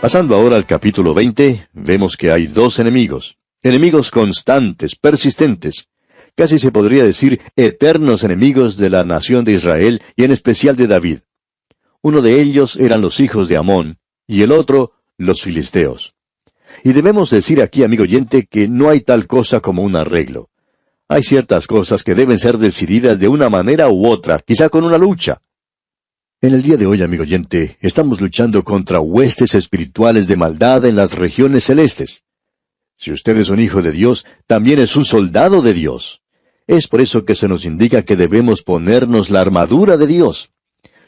Pasando ahora al capítulo 20, vemos que hay dos enemigos, enemigos constantes, persistentes, casi se podría decir eternos enemigos de la nación de Israel y en especial de David. Uno de ellos eran los hijos de Amón y el otro los filisteos. Y debemos decir aquí, amigo oyente, que no hay tal cosa como un arreglo. Hay ciertas cosas que deben ser decididas de una manera u otra, quizá con una lucha. En el día de hoy, amigo oyente, estamos luchando contra huestes espirituales de maldad en las regiones celestes. Si usted es un hijo de Dios, también es un soldado de Dios. Es por eso que se nos indica que debemos ponernos la armadura de Dios.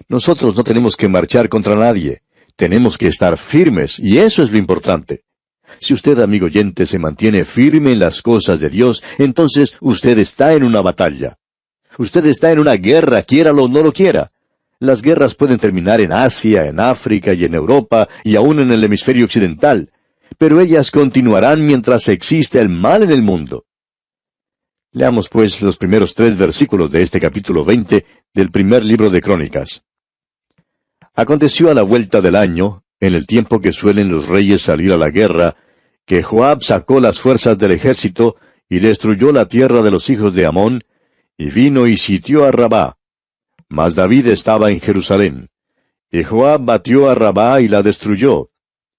Nosotros no tenemos que marchar contra nadie. Tenemos que estar firmes, y eso es lo importante. Si usted, amigo oyente, se mantiene firme en las cosas de Dios, entonces usted está en una batalla. Usted está en una guerra, quiéralo o no lo quiera. Las guerras pueden terminar en Asia, en África y en Europa y aún en el hemisferio occidental, pero ellas continuarán mientras existe el mal en el mundo. Leamos pues los primeros tres versículos de este capítulo 20 del primer libro de Crónicas. Aconteció a la vuelta del año, en el tiempo que suelen los reyes salir a la guerra, que Joab sacó las fuerzas del ejército y destruyó la tierra de los hijos de Amón, y vino y sitió a Rabá, mas David estaba en Jerusalén. Y Joab batió a Rabá y la destruyó.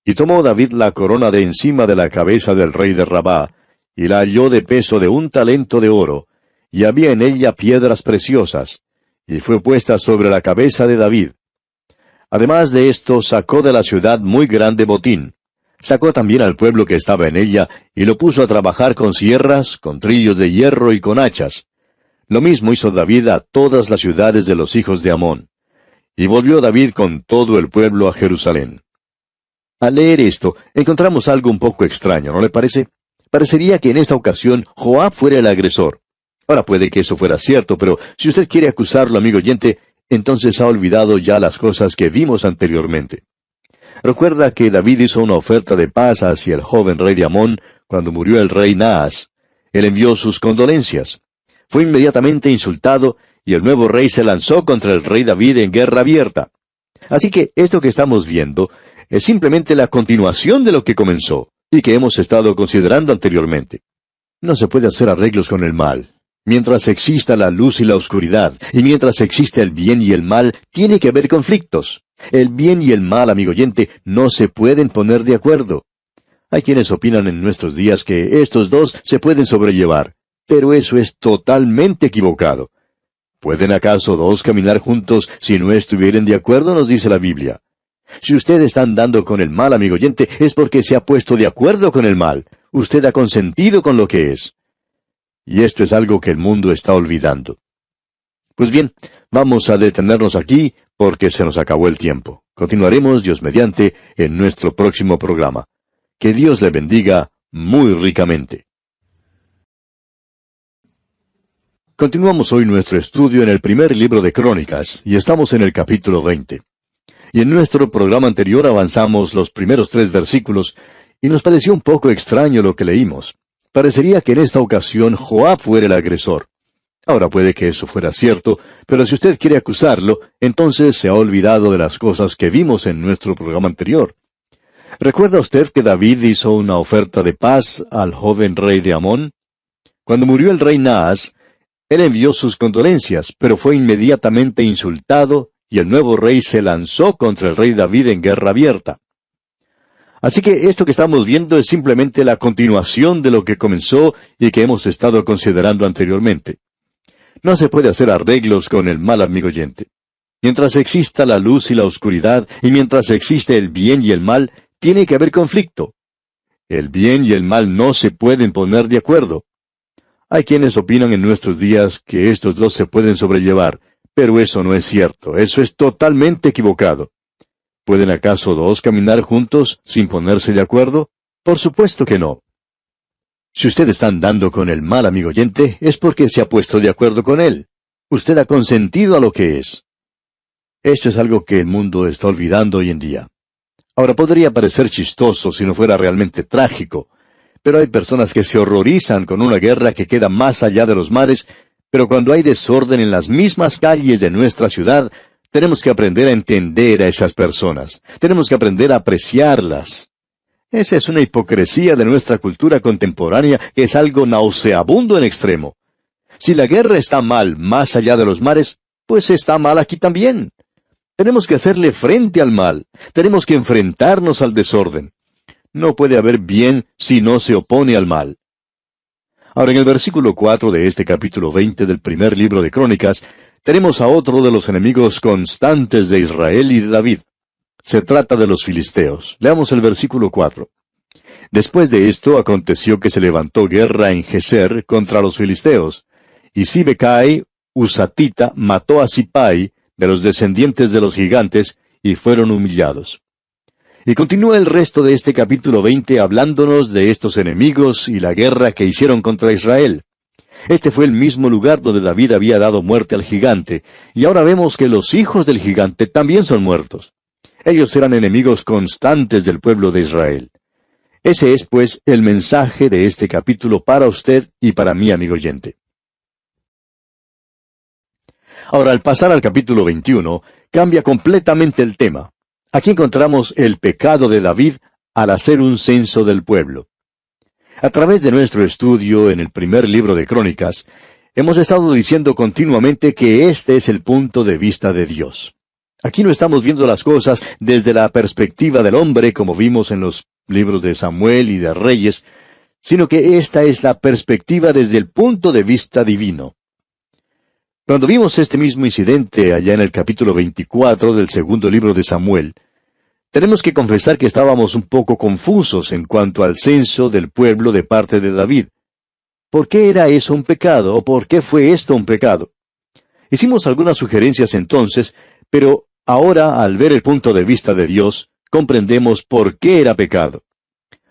Y tomó David la corona de encima de la cabeza del rey de Rabá, y la halló de peso de un talento de oro, y había en ella piedras preciosas, y fue puesta sobre la cabeza de David. Además de esto, sacó de la ciudad muy grande botín. Sacó también al pueblo que estaba en ella, y lo puso a trabajar con sierras, con trillos de hierro y con hachas. Lo mismo hizo David a todas las ciudades de los hijos de Amón. Y volvió David con todo el pueblo a Jerusalén. Al leer esto, encontramos algo un poco extraño, ¿no le parece? Parecería que en esta ocasión Joab fuera el agresor. Ahora puede que eso fuera cierto, pero si usted quiere acusarlo, amigo oyente, entonces ha olvidado ya las cosas que vimos anteriormente. Recuerda que David hizo una oferta de paz hacia el joven rey de Amón cuando murió el rey Naas. Él envió sus condolencias fue inmediatamente insultado y el nuevo rey se lanzó contra el rey David en guerra abierta. Así que esto que estamos viendo es simplemente la continuación de lo que comenzó y que hemos estado considerando anteriormente. No se puede hacer arreglos con el mal. Mientras exista la luz y la oscuridad, y mientras existe el bien y el mal, tiene que haber conflictos. El bien y el mal, amigo oyente, no se pueden poner de acuerdo. Hay quienes opinan en nuestros días que estos dos se pueden sobrellevar. Pero eso es totalmente equivocado. ¿Pueden acaso dos caminar juntos si no estuvieren de acuerdo? nos dice la Biblia. Si usted está andando con el mal, amigo oyente, es porque se ha puesto de acuerdo con el mal. Usted ha consentido con lo que es. Y esto es algo que el mundo está olvidando. Pues bien, vamos a detenernos aquí porque se nos acabó el tiempo. Continuaremos, Dios mediante, en nuestro próximo programa. Que Dios le bendiga muy ricamente. Continuamos hoy nuestro estudio en el primer libro de Crónicas y estamos en el capítulo 20. Y en nuestro programa anterior avanzamos los primeros tres versículos y nos pareció un poco extraño lo que leímos. Parecería que en esta ocasión Joab fuera el agresor. Ahora puede que eso fuera cierto, pero si usted quiere acusarlo, entonces se ha olvidado de las cosas que vimos en nuestro programa anterior. ¿Recuerda usted que David hizo una oferta de paz al joven rey de Amón? Cuando murió el rey Naas, él envió sus condolencias, pero fue inmediatamente insultado y el nuevo rey se lanzó contra el rey David en guerra abierta. Así que esto que estamos viendo es simplemente la continuación de lo que comenzó y que hemos estado considerando anteriormente. No se puede hacer arreglos con el mal amigo oyente. Mientras exista la luz y la oscuridad, y mientras existe el bien y el mal, tiene que haber conflicto. El bien y el mal no se pueden poner de acuerdo. Hay quienes opinan en nuestros días que estos dos se pueden sobrellevar, pero eso no es cierto, eso es totalmente equivocado. ¿Pueden acaso dos caminar juntos sin ponerse de acuerdo? Por supuesto que no. Si usted está andando con el mal amigo oyente, es porque se ha puesto de acuerdo con él. Usted ha consentido a lo que es. Esto es algo que el mundo está olvidando hoy en día. Ahora podría parecer chistoso si no fuera realmente trágico, pero hay personas que se horrorizan con una guerra que queda más allá de los mares, pero cuando hay desorden en las mismas calles de nuestra ciudad, Tenemos que aprender a entender a esas personas. Tenemos que aprender a apreciarlas. Esa es una hipocresía de nuestra cultura contemporánea que es algo nauseabundo en extremo. Si la guerra está mal más allá de los mares, pues está mal aquí también. Tenemos que hacerle frente al mal. Tenemos que enfrentarnos al desorden. No puede haber bien si no se opone al mal. Ahora, en el versículo 4 de este capítulo 20 del primer libro de Crónicas, tenemos a otro de los enemigos constantes de Israel y de David. Se trata de los filisteos. Leamos el versículo 4. Después de esto aconteció que se levantó guerra en Geser contra los filisteos, y Sibecai, Usatita, mató a Sipai, de los descendientes de los gigantes, y fueron humillados. Y continúa el resto de este capítulo 20 hablándonos de estos enemigos y la guerra que hicieron contra Israel. Este fue el mismo lugar donde David había dado muerte al gigante, y ahora vemos que los hijos del gigante también son muertos. Ellos eran enemigos constantes del pueblo de Israel. Ese es, pues, el mensaje de este capítulo para usted y para mí, amigo oyente. Ahora, al pasar al capítulo 21, cambia completamente el tema. Aquí encontramos el pecado de David al hacer un censo del pueblo. A través de nuestro estudio en el primer libro de Crónicas, hemos estado diciendo continuamente que este es el punto de vista de Dios. Aquí no estamos viendo las cosas desde la perspectiva del hombre como vimos en los libros de Samuel y de Reyes, sino que esta es la perspectiva desde el punto de vista divino. Cuando vimos este mismo incidente allá en el capítulo 24 del segundo libro de Samuel, tenemos que confesar que estábamos un poco confusos en cuanto al censo del pueblo de parte de David. ¿Por qué era eso un pecado o por qué fue esto un pecado? Hicimos algunas sugerencias entonces, pero ahora al ver el punto de vista de Dios, comprendemos por qué era pecado.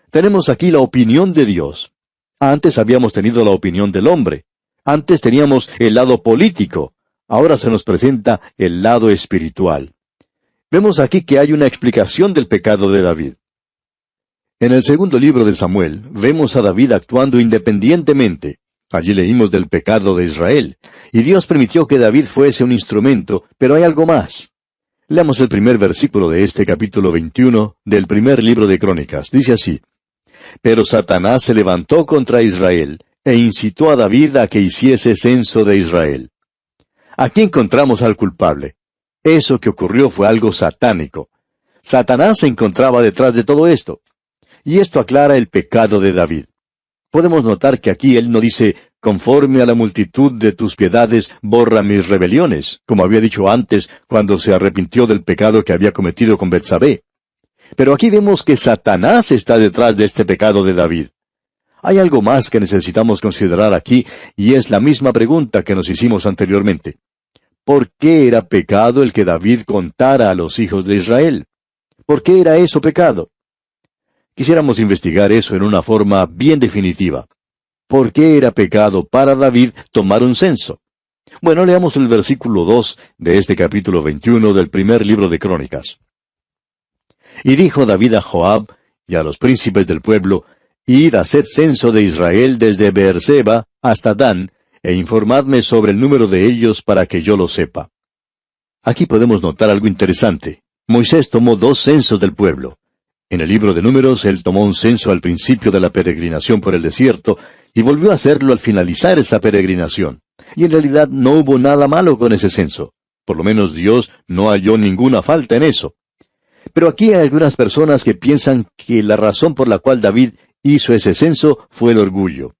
Tenemos aquí la opinión de Dios. Antes habíamos tenido la opinión del hombre. Antes teníamos el lado político, ahora se nos presenta el lado espiritual. Vemos aquí que hay una explicación del pecado de David. En el segundo libro de Samuel vemos a David actuando independientemente. Allí leímos del pecado de Israel, y Dios permitió que David fuese un instrumento, pero hay algo más. Leamos el primer versículo de este capítulo 21 del primer libro de Crónicas. Dice así, Pero Satanás se levantó contra Israel, e incitó a David a que hiciese censo de Israel. Aquí encontramos al culpable. Eso que ocurrió fue algo satánico. Satanás se encontraba detrás de todo esto. Y esto aclara el pecado de David. Podemos notar que aquí él no dice, conforme a la multitud de tus piedades, borra mis rebeliones, como había dicho antes cuando se arrepintió del pecado que había cometido con Betsabé. Pero aquí vemos que Satanás está detrás de este pecado de David. Hay algo más que necesitamos considerar aquí, y es la misma pregunta que nos hicimos anteriormente. ¿Por qué era pecado el que David contara a los hijos de Israel? ¿Por qué era eso pecado? Quisiéramos investigar eso en una forma bien definitiva. ¿Por qué era pecado para David tomar un censo? Bueno, leamos el versículo 2 de este capítulo 21 del primer libro de Crónicas. Y dijo David a Joab y a los príncipes del pueblo, Id, haced censo de Israel desde Beerseba hasta Dan, e informadme sobre el número de ellos para que yo lo sepa. Aquí podemos notar algo interesante. Moisés tomó dos censos del pueblo. En el libro de números él tomó un censo al principio de la peregrinación por el desierto y volvió a hacerlo al finalizar esa peregrinación. Y en realidad no hubo nada malo con ese censo. Por lo menos Dios no halló ninguna falta en eso. Pero aquí hay algunas personas que piensan que la razón por la cual David hizo ese censo fue el orgullo.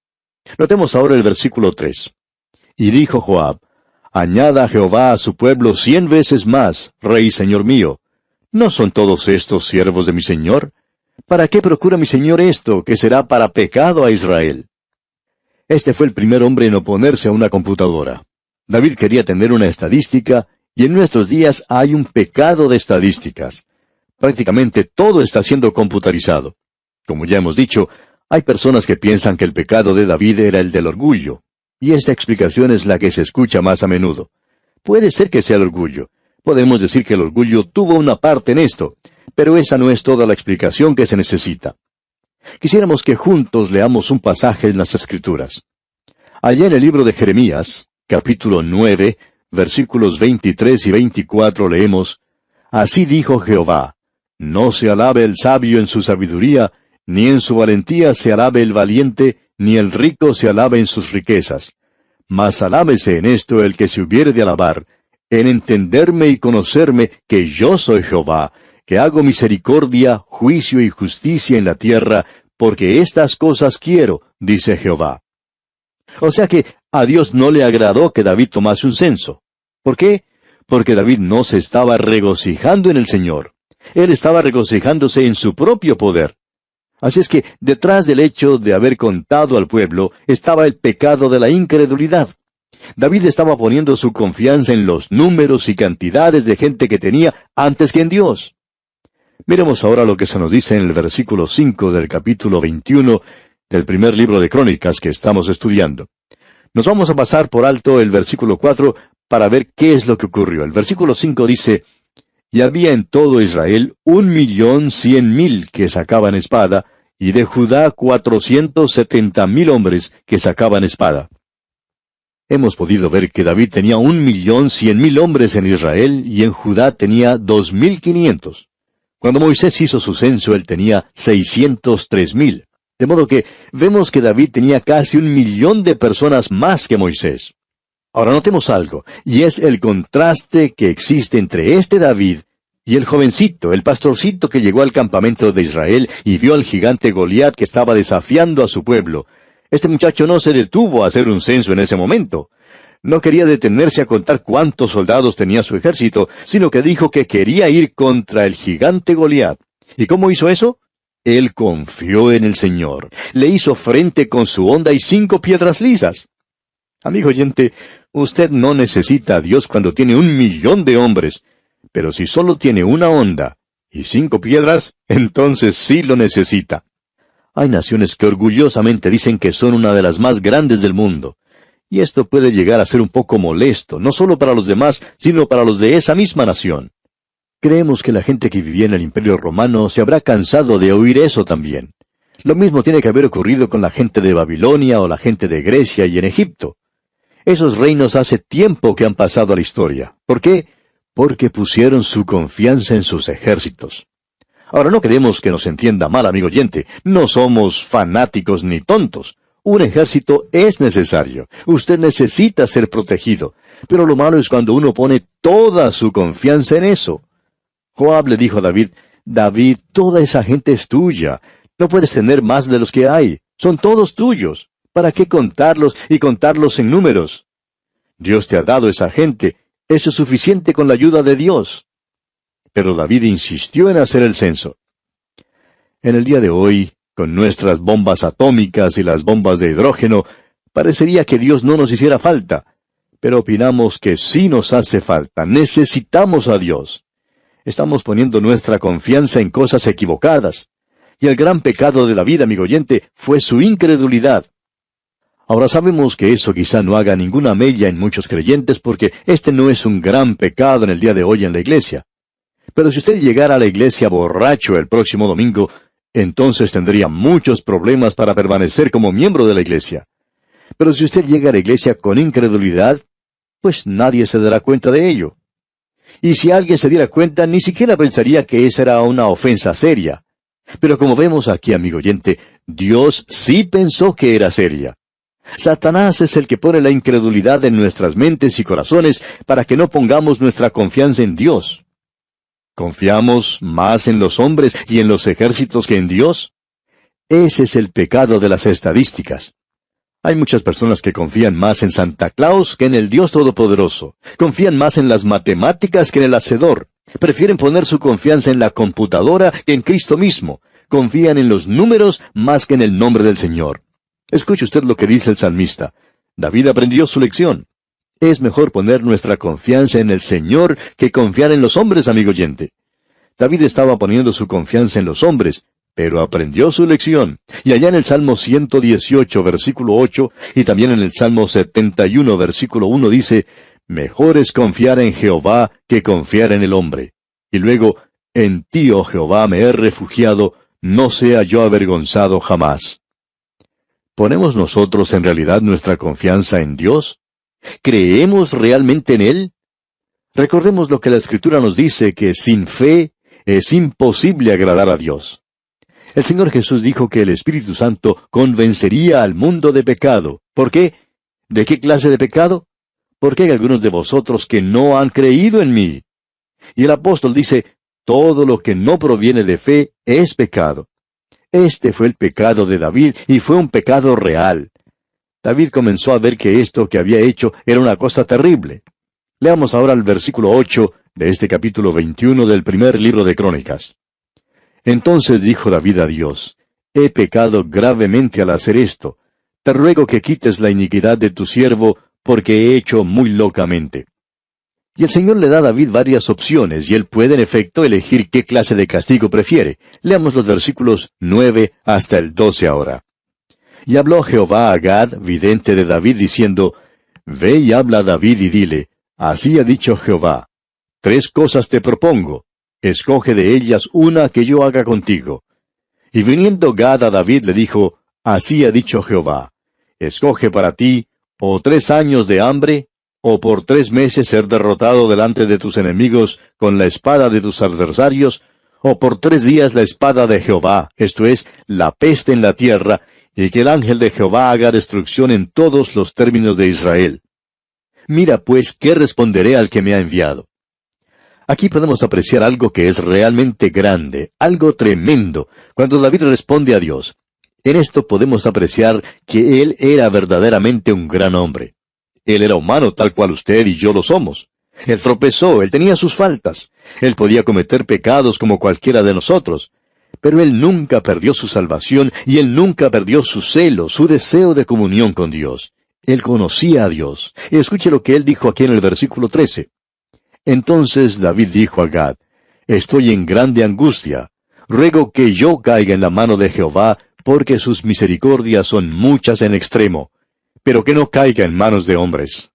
Notemos ahora el versículo tres. Y dijo Joab, Añada Jehová a su pueblo cien veces más, Rey Señor mío. ¿No son todos estos siervos de mi Señor? ¿Para qué procura mi Señor esto, que será para pecado a Israel? Este fue el primer hombre en oponerse a una computadora. David quería tener una estadística, y en nuestros días hay un pecado de estadísticas. Prácticamente todo está siendo computarizado. Como ya hemos dicho, hay personas que piensan que el pecado de David era el del orgullo, y esta explicación es la que se escucha más a menudo. Puede ser que sea el orgullo. Podemos decir que el orgullo tuvo una parte en esto, pero esa no es toda la explicación que se necesita. Quisiéramos que juntos leamos un pasaje en las Escrituras. Allá en el libro de Jeremías, capítulo nueve, versículos 23 y 24 leemos, Así dijo Jehová, No se alabe el sabio en su sabiduría, ni en su valentía se alabe el valiente, ni el rico se alabe en sus riquezas. Mas alábese en esto el que se hubiere de alabar, en entenderme y conocerme que yo soy Jehová, que hago misericordia, juicio y justicia en la tierra, porque estas cosas quiero, dice Jehová. O sea que a Dios no le agradó que David tomase un censo. ¿Por qué? Porque David no se estaba regocijando en el Señor. Él estaba regocijándose en su propio poder. Así es que detrás del hecho de haber contado al pueblo estaba el pecado de la incredulidad. David estaba poniendo su confianza en los números y cantidades de gente que tenía antes que en Dios. Miremos ahora lo que se nos dice en el versículo 5 del capítulo 21 del primer libro de Crónicas que estamos estudiando. Nos vamos a pasar por alto el versículo 4 para ver qué es lo que ocurrió. El versículo 5 dice, Y había en todo Israel un millón cien mil que sacaban espada, y de Judá cuatrocientos setenta mil hombres que sacaban espada. Hemos podido ver que David tenía un millón cien mil hombres en Israel y en Judá tenía dos mil quinientos. Cuando Moisés hizo su censo él tenía seiscientos tres mil. De modo que vemos que David tenía casi un millón de personas más que Moisés. Ahora notemos algo, y es el contraste que existe entre este David y el jovencito, el pastorcito que llegó al campamento de Israel y vio al gigante Goliat que estaba desafiando a su pueblo. Este muchacho no se detuvo a hacer un censo en ese momento. No quería detenerse a contar cuántos soldados tenía su ejército, sino que dijo que quería ir contra el gigante Goliat. ¿Y cómo hizo eso? Él confió en el Señor. Le hizo frente con su onda y cinco piedras lisas. Amigo oyente, usted no necesita a Dios cuando tiene un millón de hombres, pero si solo tiene una onda y cinco piedras, entonces sí lo necesita. Hay naciones que orgullosamente dicen que son una de las más grandes del mundo. Y esto puede llegar a ser un poco molesto, no solo para los demás, sino para los de esa misma nación. Creemos que la gente que vivía en el Imperio Romano se habrá cansado de oír eso también. Lo mismo tiene que haber ocurrido con la gente de Babilonia o la gente de Grecia y en Egipto. Esos reinos hace tiempo que han pasado a la historia. ¿Por qué? Porque pusieron su confianza en sus ejércitos. Ahora no queremos que nos entienda mal, amigo oyente. No somos fanáticos ni tontos. Un ejército es necesario. Usted necesita ser protegido. Pero lo malo es cuando uno pone toda su confianza en eso. Joab le dijo a David, David, toda esa gente es tuya. No puedes tener más de los que hay. Son todos tuyos. ¿Para qué contarlos y contarlos en números? Dios te ha dado esa gente. Eso es suficiente con la ayuda de Dios. Pero David insistió en hacer el censo. En el día de hoy, con nuestras bombas atómicas y las bombas de hidrógeno, parecería que Dios no nos hiciera falta, pero opinamos que sí nos hace falta, necesitamos a Dios. Estamos poniendo nuestra confianza en cosas equivocadas. Y el gran pecado de David, amigo oyente, fue su incredulidad. Ahora sabemos que eso quizá no haga ninguna mella en muchos creyentes porque este no es un gran pecado en el día de hoy en la iglesia. Pero si usted llegara a la iglesia borracho el próximo domingo, entonces tendría muchos problemas para permanecer como miembro de la iglesia. Pero si usted llega a la iglesia con incredulidad, pues nadie se dará cuenta de ello. Y si alguien se diera cuenta, ni siquiera pensaría que esa era una ofensa seria. Pero como vemos aquí, amigo oyente, Dios sí pensó que era seria. Satanás es el que pone la incredulidad en nuestras mentes y corazones para que no pongamos nuestra confianza en Dios. ¿Confiamos más en los hombres y en los ejércitos que en Dios? Ese es el pecado de las estadísticas. Hay muchas personas que confían más en Santa Claus que en el Dios Todopoderoso. Confían más en las matemáticas que en el Hacedor. Prefieren poner su confianza en la computadora que en Cristo mismo. Confían en los números más que en el nombre del Señor. Escuche usted lo que dice el salmista. David aprendió su lección. Es mejor poner nuestra confianza en el Señor que confiar en los hombres, amigo oyente. David estaba poniendo su confianza en los hombres, pero aprendió su lección. Y allá en el Salmo 118, versículo 8, y también en el Salmo 71, versículo 1 dice, Mejor es confiar en Jehová que confiar en el hombre. Y luego, En ti, oh Jehová, me he refugiado, no sea yo avergonzado jamás. ¿Ponemos nosotros en realidad nuestra confianza en Dios? ¿Creemos realmente en Él? Recordemos lo que la Escritura nos dice, que sin fe es imposible agradar a Dios. El Señor Jesús dijo que el Espíritu Santo convencería al mundo de pecado. ¿Por qué? ¿De qué clase de pecado? Porque hay algunos de vosotros que no han creído en mí. Y el apóstol dice, todo lo que no proviene de fe es pecado. Este fue el pecado de David y fue un pecado real. David comenzó a ver que esto que había hecho era una cosa terrible. Leamos ahora el versículo 8 de este capítulo 21 del primer libro de Crónicas. Entonces dijo David a Dios, He pecado gravemente al hacer esto. Te ruego que quites la iniquidad de tu siervo, porque he hecho muy locamente. Y el Señor le da a David varias opciones, y él puede en efecto elegir qué clase de castigo prefiere. Leamos los versículos nueve hasta el doce ahora. Y habló Jehová a Gad, vidente de David, diciendo, Ve y habla a David y dile, Así ha dicho Jehová, Tres cosas te propongo, escoge de ellas una que yo haga contigo. Y viniendo Gad a David le dijo, Así ha dicho Jehová, escoge para ti o tres años de hambre, o por tres meses ser derrotado delante de tus enemigos con la espada de tus adversarios, o por tres días la espada de Jehová, esto es, la peste en la tierra, y que el ángel de Jehová haga destrucción en todos los términos de Israel. Mira pues qué responderé al que me ha enviado. Aquí podemos apreciar algo que es realmente grande, algo tremendo, cuando David responde a Dios. En esto podemos apreciar que él era verdaderamente un gran hombre. Él era humano tal cual usted y yo lo somos. Él tropezó, él tenía sus faltas. Él podía cometer pecados como cualquiera de nosotros. Pero él nunca perdió su salvación y él nunca perdió su celo, su deseo de comunión con Dios. Él conocía a Dios. Escuche lo que él dijo aquí en el versículo 13. Entonces David dijo a Gad, Estoy en grande angustia. Ruego que yo caiga en la mano de Jehová, porque sus misericordias son muchas en extremo, pero que no caiga en manos de hombres.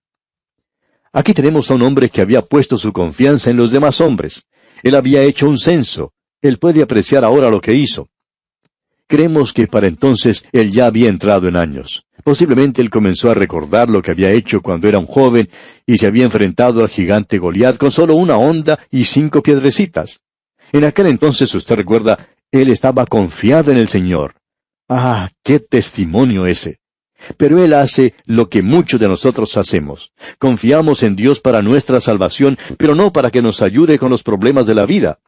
Aquí tenemos a un hombre que había puesto su confianza en los demás hombres. Él había hecho un censo. Él puede apreciar ahora lo que hizo. Creemos que para entonces él ya había entrado en años. Posiblemente él comenzó a recordar lo que había hecho cuando era un joven y se había enfrentado al gigante Goliat con solo una onda y cinco piedrecitas. En aquel entonces, usted recuerda, él estaba confiado en el Señor. Ah, qué testimonio ese. Pero Él hace lo que muchos de nosotros hacemos. Confiamos en Dios para nuestra salvación, pero no para que nos ayude con los problemas de la vida.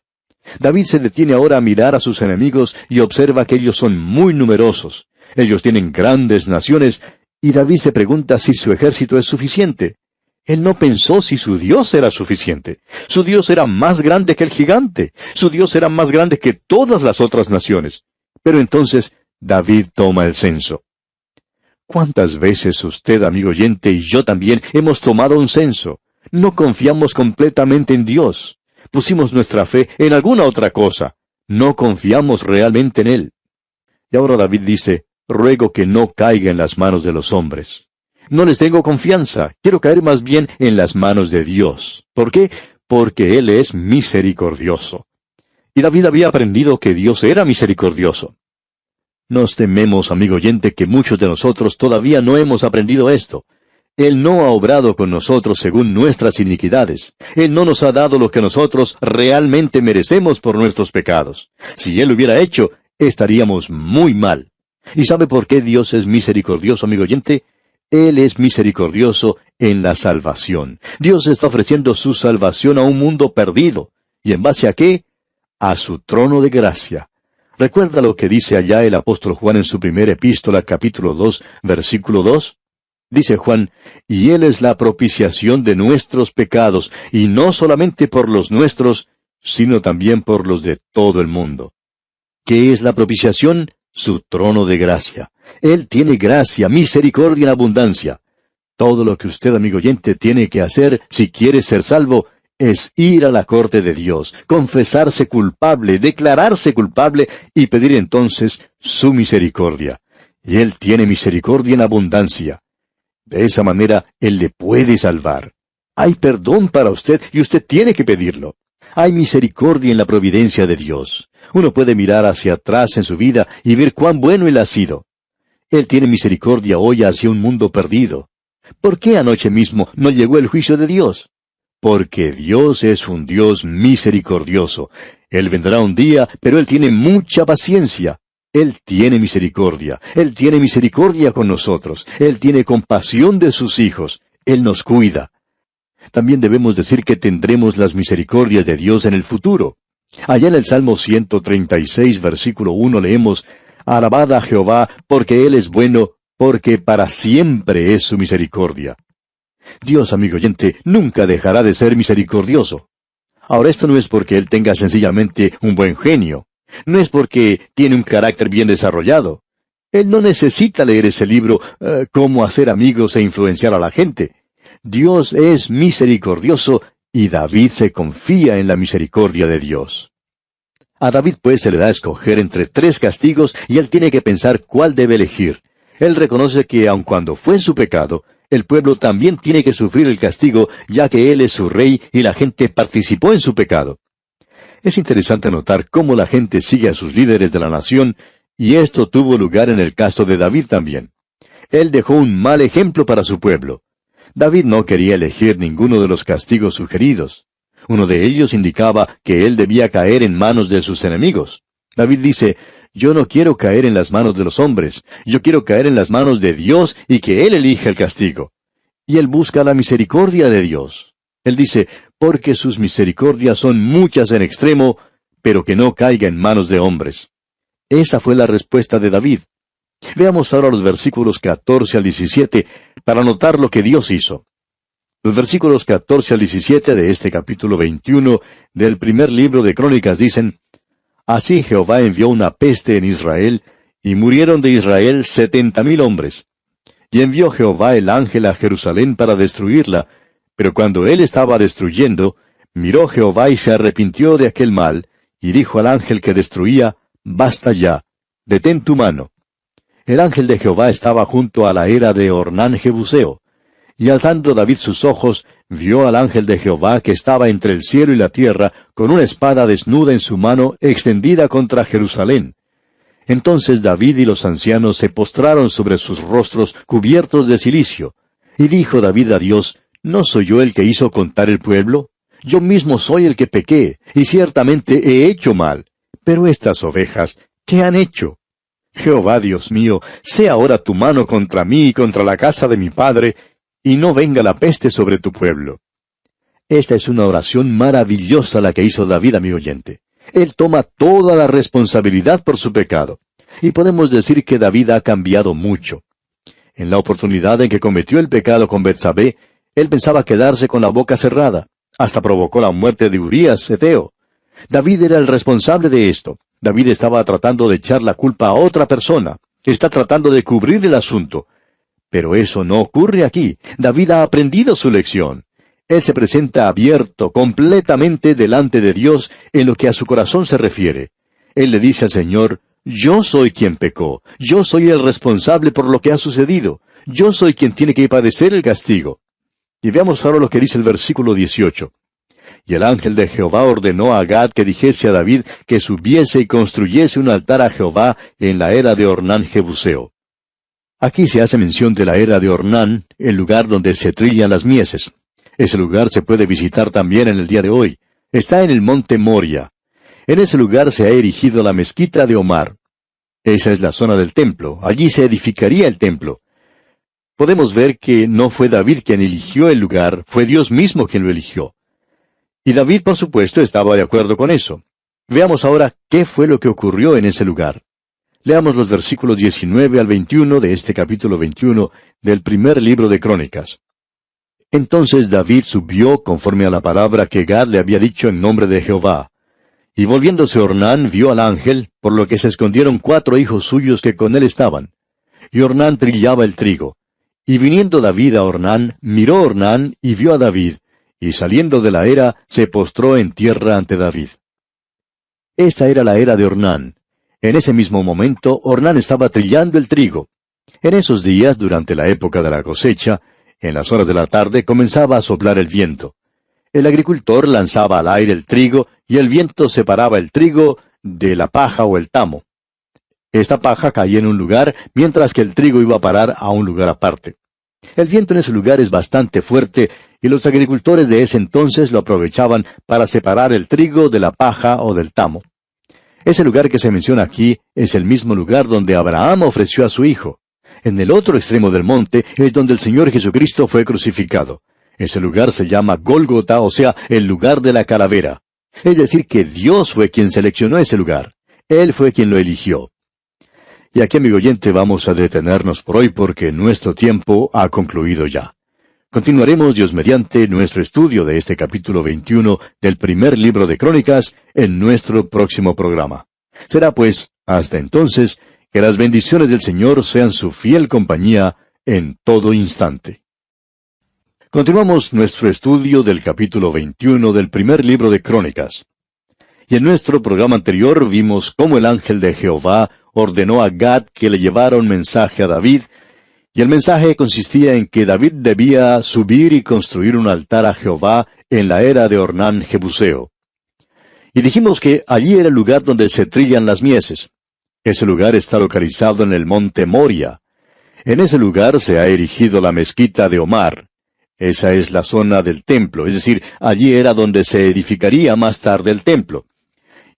David se detiene ahora a mirar a sus enemigos y observa que ellos son muy numerosos. Ellos tienen grandes naciones, y David se pregunta si su ejército es suficiente. Él no pensó si su Dios era suficiente. Su Dios era más grande que el gigante. Su Dios era más grande que todas las otras naciones. Pero entonces David toma el censo. ¿Cuántas veces usted, amigo oyente, y yo también hemos tomado un censo? No confiamos completamente en Dios. Pusimos nuestra fe en alguna otra cosa. No confiamos realmente en Él. Y ahora David dice, ruego que no caiga en las manos de los hombres. No les tengo confianza, quiero caer más bien en las manos de Dios. ¿Por qué? Porque Él es misericordioso. Y David había aprendido que Dios era misericordioso. Nos tememos, amigo oyente, que muchos de nosotros todavía no hemos aprendido esto. Él no ha obrado con nosotros según nuestras iniquidades. Él no nos ha dado lo que nosotros realmente merecemos por nuestros pecados. Si Él lo hubiera hecho, estaríamos muy mal. ¿Y sabe por qué Dios es misericordioso, amigo oyente? Él es misericordioso en la salvación. Dios está ofreciendo su salvación a un mundo perdido. ¿Y en base a qué? A su trono de gracia. ¿Recuerda lo que dice allá el apóstol Juan en su primera epístola capítulo 2, versículo 2? Dice Juan, y Él es la propiciación de nuestros pecados, y no solamente por los nuestros, sino también por los de todo el mundo. ¿Qué es la propiciación? Su trono de gracia. Él tiene gracia, misericordia en abundancia. Todo lo que usted, amigo oyente, tiene que hacer si quiere ser salvo es ir a la corte de Dios, confesarse culpable, declararse culpable y pedir entonces su misericordia. Y Él tiene misericordia en abundancia. De esa manera, Él le puede salvar. Hay perdón para usted y usted tiene que pedirlo. Hay misericordia en la providencia de Dios. Uno puede mirar hacia atrás en su vida y ver cuán bueno Él ha sido. Él tiene misericordia hoy hacia un mundo perdido. ¿Por qué anoche mismo no llegó el juicio de Dios? Porque Dios es un Dios misericordioso. Él vendrá un día, pero Él tiene mucha paciencia. Él tiene misericordia. Él tiene misericordia con nosotros. Él tiene compasión de sus hijos. Él nos cuida. También debemos decir que tendremos las misericordias de Dios en el futuro. Allá en el Salmo 136, versículo 1 leemos, Alabad a Jehová, porque Él es bueno, porque para siempre es su misericordia. Dios, amigo oyente, nunca dejará de ser misericordioso. Ahora esto no es porque Él tenga sencillamente un buen genio, no es porque tiene un carácter bien desarrollado. Él no necesita leer ese libro, eh, Cómo hacer amigos e influenciar a la gente. Dios es misericordioso y David se confía en la misericordia de Dios. A David pues se le da a escoger entre tres castigos y él tiene que pensar cuál debe elegir. Él reconoce que aun cuando fue su pecado, el pueblo también tiene que sufrir el castigo, ya que él es su rey y la gente participó en su pecado. Es interesante notar cómo la gente sigue a sus líderes de la nación, y esto tuvo lugar en el caso de David también. Él dejó un mal ejemplo para su pueblo. David no quería elegir ninguno de los castigos sugeridos. Uno de ellos indicaba que él debía caer en manos de sus enemigos. David dice, yo no quiero caer en las manos de los hombres, yo quiero caer en las manos de Dios y que Él elija el castigo. Y él busca la misericordia de Dios. Él dice, porque sus misericordias son muchas en extremo, pero que no caiga en manos de hombres. Esa fue la respuesta de David. Veamos ahora los versículos 14 al 17 para notar lo que Dios hizo. Los versículos 14 al 17 de este capítulo 21 del primer libro de Crónicas dicen, Así Jehová envió una peste en Israel, y murieron de Israel setenta mil hombres. Y envió Jehová el ángel a Jerusalén para destruirla, pero cuando él estaba destruyendo, miró Jehová y se arrepintió de aquel mal, y dijo al ángel que destruía, Basta ya, detén tu mano. El ángel de Jehová estaba junto a la era de Ornán Jebuseo. Y alzando David sus ojos, vio al ángel de Jehová que estaba entre el cielo y la tierra, con una espada desnuda en su mano, extendida contra Jerusalén. Entonces David y los ancianos se postraron sobre sus rostros cubiertos de cilicio. Y dijo David a Dios, ¿No soy yo el que hizo contar el pueblo? Yo mismo soy el que pequé, y ciertamente he hecho mal. Pero estas ovejas, ¿qué han hecho? Jehová Dios mío, sea ahora tu mano contra mí y contra la casa de mi padre, y no venga la peste sobre tu pueblo. Esta es una oración maravillosa la que hizo David, mi oyente. Él toma toda la responsabilidad por su pecado. Y podemos decir que David ha cambiado mucho. En la oportunidad en que cometió el pecado con Betsabé, él pensaba quedarse con la boca cerrada. Hasta provocó la muerte de Urías, Eteo. David era el responsable de esto. David estaba tratando de echar la culpa a otra persona. Está tratando de cubrir el asunto. Pero eso no ocurre aquí. David ha aprendido su lección. Él se presenta abierto, completamente delante de Dios en lo que a su corazón se refiere. Él le dice al Señor, yo soy quien pecó, yo soy el responsable por lo que ha sucedido, yo soy quien tiene que padecer el castigo. Y veamos ahora lo que dice el versículo 18. Y el ángel de Jehová ordenó a Gad que dijese a David que subiese y construyese un altar a Jehová en la era de Ornán Jebuseo. Aquí se hace mención de la era de Ornán, el lugar donde se trillan las mieses. Ese lugar se puede visitar también en el día de hoy. Está en el monte Moria. En ese lugar se ha erigido la mezquita de Omar. Esa es la zona del templo. Allí se edificaría el templo. Podemos ver que no fue David quien eligió el lugar, fue Dios mismo quien lo eligió. Y David, por supuesto, estaba de acuerdo con eso. Veamos ahora qué fue lo que ocurrió en ese lugar. Leamos los versículos 19 al 21 de este capítulo 21 del primer libro de Crónicas. Entonces David subió conforme a la palabra que Gad le había dicho en nombre de Jehová. Y volviéndose Ornán vio al ángel, por lo que se escondieron cuatro hijos suyos que con él estaban. Y Ornán trillaba el trigo. Y viniendo David a Ornán, miró Ornán y vio a David, y saliendo de la era, se postró en tierra ante David. Esta era la era de Ornán. En ese mismo momento, Ornán estaba trillando el trigo. En esos días, durante la época de la cosecha, en las horas de la tarde comenzaba a soplar el viento. El agricultor lanzaba al aire el trigo y el viento separaba el trigo de la paja o el tamo. Esta paja caía en un lugar mientras que el trigo iba a parar a un lugar aparte. El viento en ese lugar es bastante fuerte y los agricultores de ese entonces lo aprovechaban para separar el trigo de la paja o del tamo. Ese lugar que se menciona aquí es el mismo lugar donde Abraham ofreció a su hijo. En el otro extremo del monte es donde el Señor Jesucristo fue crucificado. Ese lugar se llama Gólgota, o sea, el lugar de la calavera. Es decir, que Dios fue quien seleccionó ese lugar. Él fue quien lo eligió. Y aquí, amigo oyente, vamos a detenernos por hoy porque nuestro tiempo ha concluido ya. Continuaremos, Dios mediante, nuestro estudio de este capítulo 21 del primer libro de Crónicas en nuestro próximo programa. Será pues, hasta entonces, que las bendiciones del Señor sean su fiel compañía en todo instante. Continuamos nuestro estudio del capítulo 21 del primer libro de Crónicas. Y en nuestro programa anterior vimos cómo el ángel de Jehová ordenó a Gad que le llevara un mensaje a David, y el mensaje consistía en que David debía subir y construir un altar a Jehová en la era de Ornán Jebuseo. Y dijimos que allí era el lugar donde se trillan las mieses. Ese lugar está localizado en el monte Moria. En ese lugar se ha erigido la mezquita de Omar. Esa es la zona del templo, es decir, allí era donde se edificaría más tarde el templo.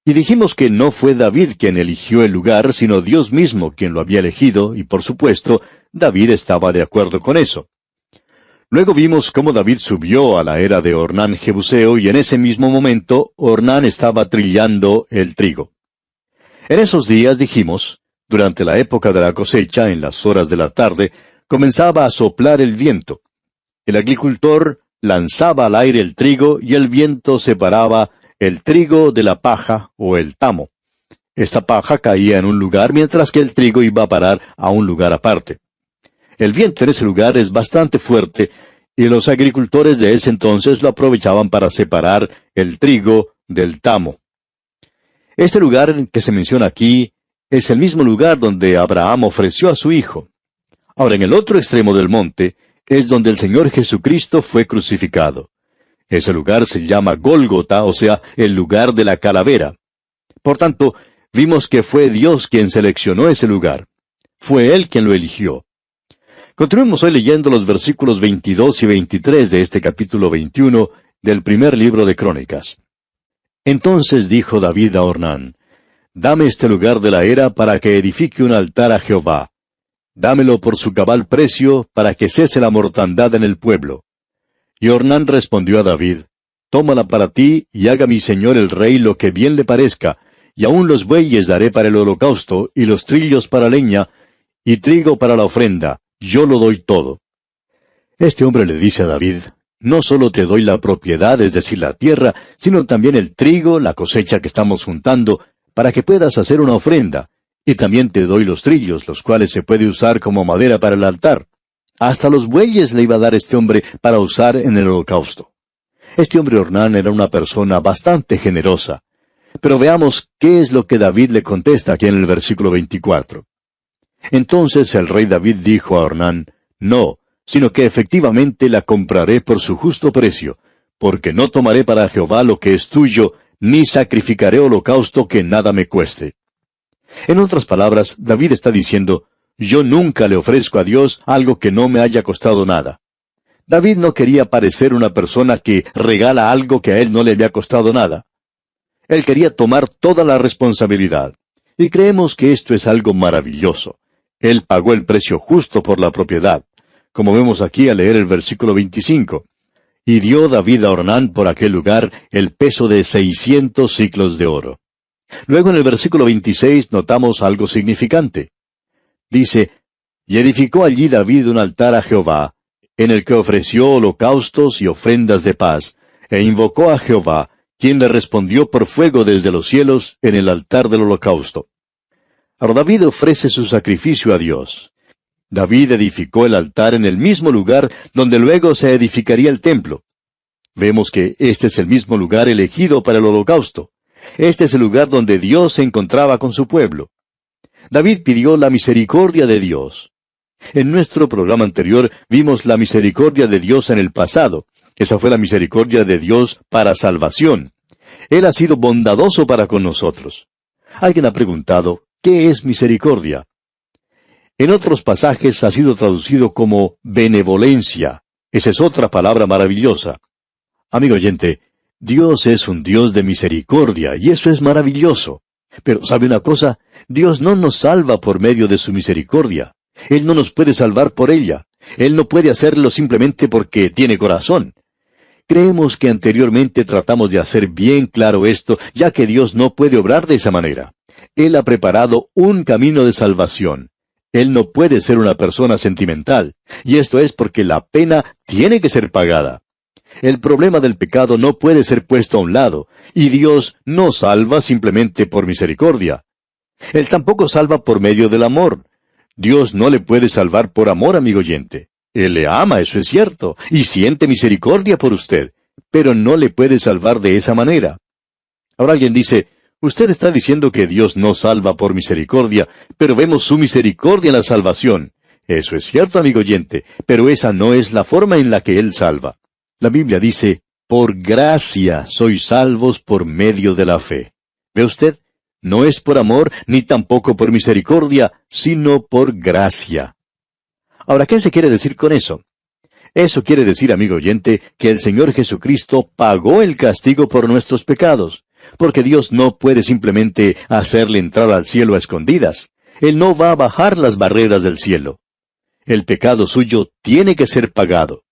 Y dijimos que no fue David quien eligió el lugar, sino Dios mismo quien lo había elegido, y por supuesto, David estaba de acuerdo con eso. Luego vimos cómo David subió a la era de Ornán Jebuseo y en ese mismo momento Ornán estaba trillando el trigo. En esos días dijimos, durante la época de la cosecha, en las horas de la tarde, comenzaba a soplar el viento. El agricultor lanzaba al aire el trigo y el viento separaba el trigo de la paja o el tamo. Esta paja caía en un lugar mientras que el trigo iba a parar a un lugar aparte. El viento en ese lugar es bastante fuerte y los agricultores de ese entonces lo aprovechaban para separar el trigo del tamo. Este lugar que se menciona aquí es el mismo lugar donde Abraham ofreció a su hijo. Ahora, en el otro extremo del monte es donde el Señor Jesucristo fue crucificado. Ese lugar se llama Gólgota, o sea, el lugar de la calavera. Por tanto, vimos que fue Dios quien seleccionó ese lugar. Fue Él quien lo eligió. Continuemos hoy leyendo los versículos 22 y 23 de este capítulo 21 del primer libro de Crónicas. Entonces dijo David a Ornán, Dame este lugar de la era para que edifique un altar a Jehová. Dámelo por su cabal precio para que cese la mortandad en el pueblo. Y Ornán respondió a David, Tómala para ti, y haga mi señor el rey lo que bien le parezca, y aun los bueyes daré para el holocausto, y los trillos para leña, y trigo para la ofrenda, yo lo doy todo. Este hombre le dice a David, No solo te doy la propiedad, es decir, la tierra, sino también el trigo, la cosecha que estamos juntando, para que puedas hacer una ofrenda, y también te doy los trillos, los cuales se puede usar como madera para el altar. Hasta los bueyes le iba a dar este hombre para usar en el holocausto. Este hombre Ornán era una persona bastante generosa. Pero veamos qué es lo que David le contesta aquí en el versículo 24. Entonces el rey David dijo a Ornán, No, sino que efectivamente la compraré por su justo precio, porque no tomaré para Jehová lo que es tuyo, ni sacrificaré holocausto que nada me cueste. En otras palabras, David está diciendo, yo nunca le ofrezco a Dios algo que no me haya costado nada. David no quería parecer una persona que regala algo que a él no le había costado nada. Él quería tomar toda la responsabilidad. Y creemos que esto es algo maravilloso. Él pagó el precio justo por la propiedad, como vemos aquí al leer el versículo 25. Y dio David a Ornán por aquel lugar el peso de seiscientos ciclos de oro. Luego en el versículo 26 notamos algo significante. Dice, Y edificó allí David un altar a Jehová, en el que ofreció holocaustos y ofrendas de paz, e invocó a Jehová, quien le respondió por fuego desde los cielos en el altar del holocausto. Ahora David ofrece su sacrificio a Dios. David edificó el altar en el mismo lugar donde luego se edificaría el templo. Vemos que este es el mismo lugar elegido para el holocausto. Este es el lugar donde Dios se encontraba con su pueblo. David pidió la misericordia de Dios. En nuestro programa anterior vimos la misericordia de Dios en el pasado. Esa fue la misericordia de Dios para salvación. Él ha sido bondadoso para con nosotros. Alguien ha preguntado, ¿qué es misericordia? En otros pasajes ha sido traducido como benevolencia. Esa es otra palabra maravillosa. Amigo oyente, Dios es un Dios de misericordia y eso es maravilloso. Pero ¿sabe una cosa? Dios no nos salva por medio de su misericordia. Él no nos puede salvar por ella. Él no puede hacerlo simplemente porque tiene corazón. Creemos que anteriormente tratamos de hacer bien claro esto, ya que Dios no puede obrar de esa manera. Él ha preparado un camino de salvación. Él no puede ser una persona sentimental, y esto es porque la pena tiene que ser pagada. El problema del pecado no puede ser puesto a un lado, y Dios no salva simplemente por misericordia. Él tampoco salva por medio del amor. Dios no le puede salvar por amor, amigo oyente. Él le ama, eso es cierto, y siente misericordia por usted, pero no le puede salvar de esa manera. Ahora alguien dice, usted está diciendo que Dios no salva por misericordia, pero vemos su misericordia en la salvación. Eso es cierto, amigo oyente, pero esa no es la forma en la que Él salva. La Biblia dice, por gracia sois salvos por medio de la fe. ¿Ve usted? No es por amor, ni tampoco por misericordia, sino por gracia. Ahora, ¿qué se quiere decir con eso? Eso quiere decir, amigo oyente, que el Señor Jesucristo pagó el castigo por nuestros pecados, porque Dios no puede simplemente hacerle entrar al cielo a escondidas. Él no va a bajar las barreras del cielo. El pecado suyo tiene que ser pagado.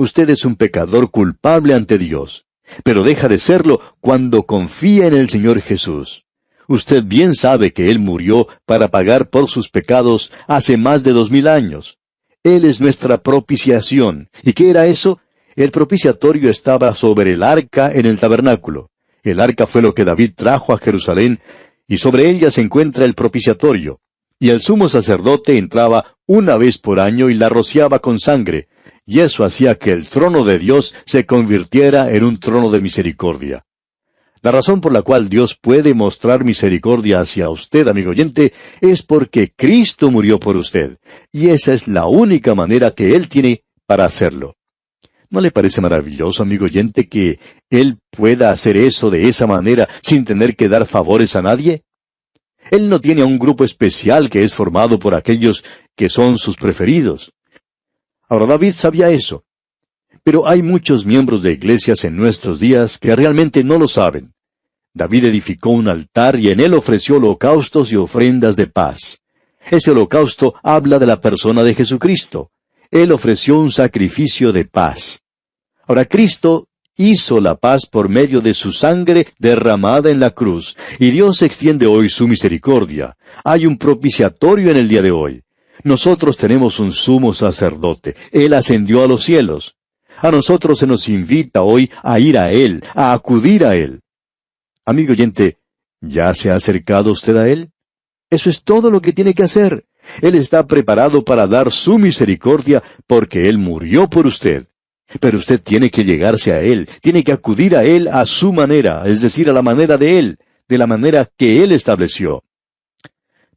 Usted es un pecador culpable ante Dios, pero deja de serlo cuando confía en el Señor Jesús. Usted bien sabe que Él murió para pagar por sus pecados hace más de dos mil años. Él es nuestra propiciación. ¿Y qué era eso? El propiciatorio estaba sobre el arca en el tabernáculo. El arca fue lo que David trajo a Jerusalén, y sobre ella se encuentra el propiciatorio. Y el sumo sacerdote entraba una vez por año y la rociaba con sangre, y eso hacía que el trono de Dios se convirtiera en un trono de misericordia. La razón por la cual Dios puede mostrar misericordia hacia usted, amigo oyente, es porque Cristo murió por usted, y esa es la única manera que Él tiene para hacerlo. ¿No le parece maravilloso, amigo oyente, que Él pueda hacer eso de esa manera sin tener que dar favores a nadie? Él no tiene a un grupo especial que es formado por aquellos que son sus preferidos. Ahora David sabía eso. Pero hay muchos miembros de iglesias en nuestros días que realmente no lo saben. David edificó un altar y en él ofreció holocaustos y ofrendas de paz. Ese holocausto habla de la persona de Jesucristo. Él ofreció un sacrificio de paz. Ahora Cristo hizo la paz por medio de su sangre derramada en la cruz, y Dios extiende hoy su misericordia. Hay un propiciatorio en el día de hoy. Nosotros tenemos un sumo sacerdote. Él ascendió a los cielos. A nosotros se nos invita hoy a ir a Él, a acudir a Él. Amigo oyente, ¿ya se ha acercado usted a Él? Eso es todo lo que tiene que hacer. Él está preparado para dar su misericordia porque Él murió por usted. Pero usted tiene que llegarse a Él, tiene que acudir a Él a su manera, es decir, a la manera de Él, de la manera que Él estableció.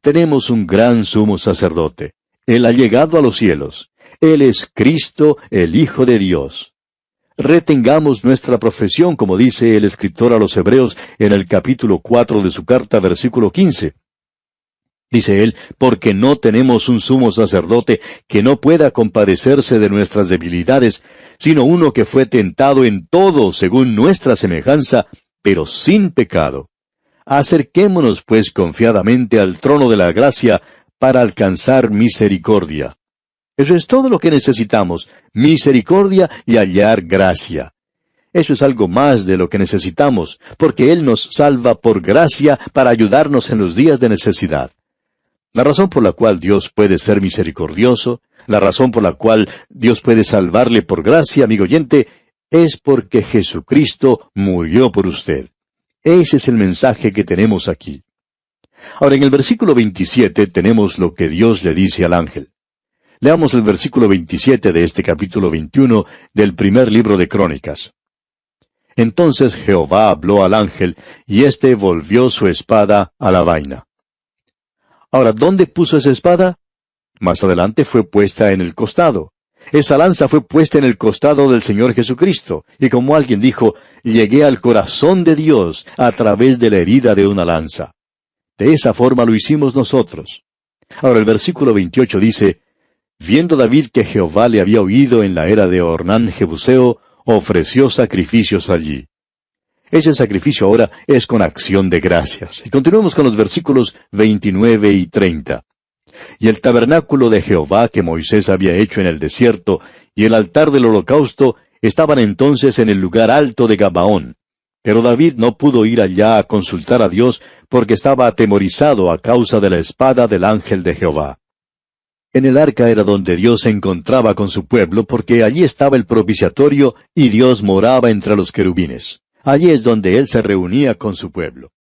Tenemos un gran sumo sacerdote. Él ha llegado a los cielos. Él es Cristo, el Hijo de Dios. Retengamos nuestra profesión, como dice el escritor a los Hebreos en el capítulo cuatro de su carta, versículo quince. Dice él, porque no tenemos un sumo sacerdote que no pueda compadecerse de nuestras debilidades, sino uno que fue tentado en todo según nuestra semejanza, pero sin pecado. Acerquémonos pues confiadamente al trono de la gracia para alcanzar misericordia. Eso es todo lo que necesitamos, misericordia y hallar gracia. Eso es algo más de lo que necesitamos, porque Él nos salva por gracia para ayudarnos en los días de necesidad. La razón por la cual Dios puede ser misericordioso, la razón por la cual Dios puede salvarle por gracia, amigo oyente, es porque Jesucristo murió por usted. Ese es el mensaje que tenemos aquí. Ahora, en el versículo 27 tenemos lo que Dios le dice al ángel. Leamos el versículo 27 de este capítulo 21 del primer libro de Crónicas. Entonces Jehová habló al ángel, y éste volvió su espada a la vaina. Ahora, ¿dónde puso esa espada? Más adelante fue puesta en el costado. Esa lanza fue puesta en el costado del Señor Jesucristo, y como alguien dijo, llegué al corazón de Dios a través de la herida de una lanza. De esa forma lo hicimos nosotros. Ahora el versículo 28 dice, Viendo David que Jehová le había oído en la era de Ornán Jebuseo, ofreció sacrificios allí. Ese sacrificio ahora es con acción de gracias. Y continuemos con los versículos 29 y 30. Y el tabernáculo de Jehová que Moisés había hecho en el desierto, y el altar del holocausto, estaban entonces en el lugar alto de Gabaón. Pero David no pudo ir allá a consultar a Dios porque estaba atemorizado a causa de la espada del ángel de Jehová. En el arca era donde Dios se encontraba con su pueblo porque allí estaba el propiciatorio y Dios moraba entre los querubines. Allí es donde Él se reunía con su pueblo.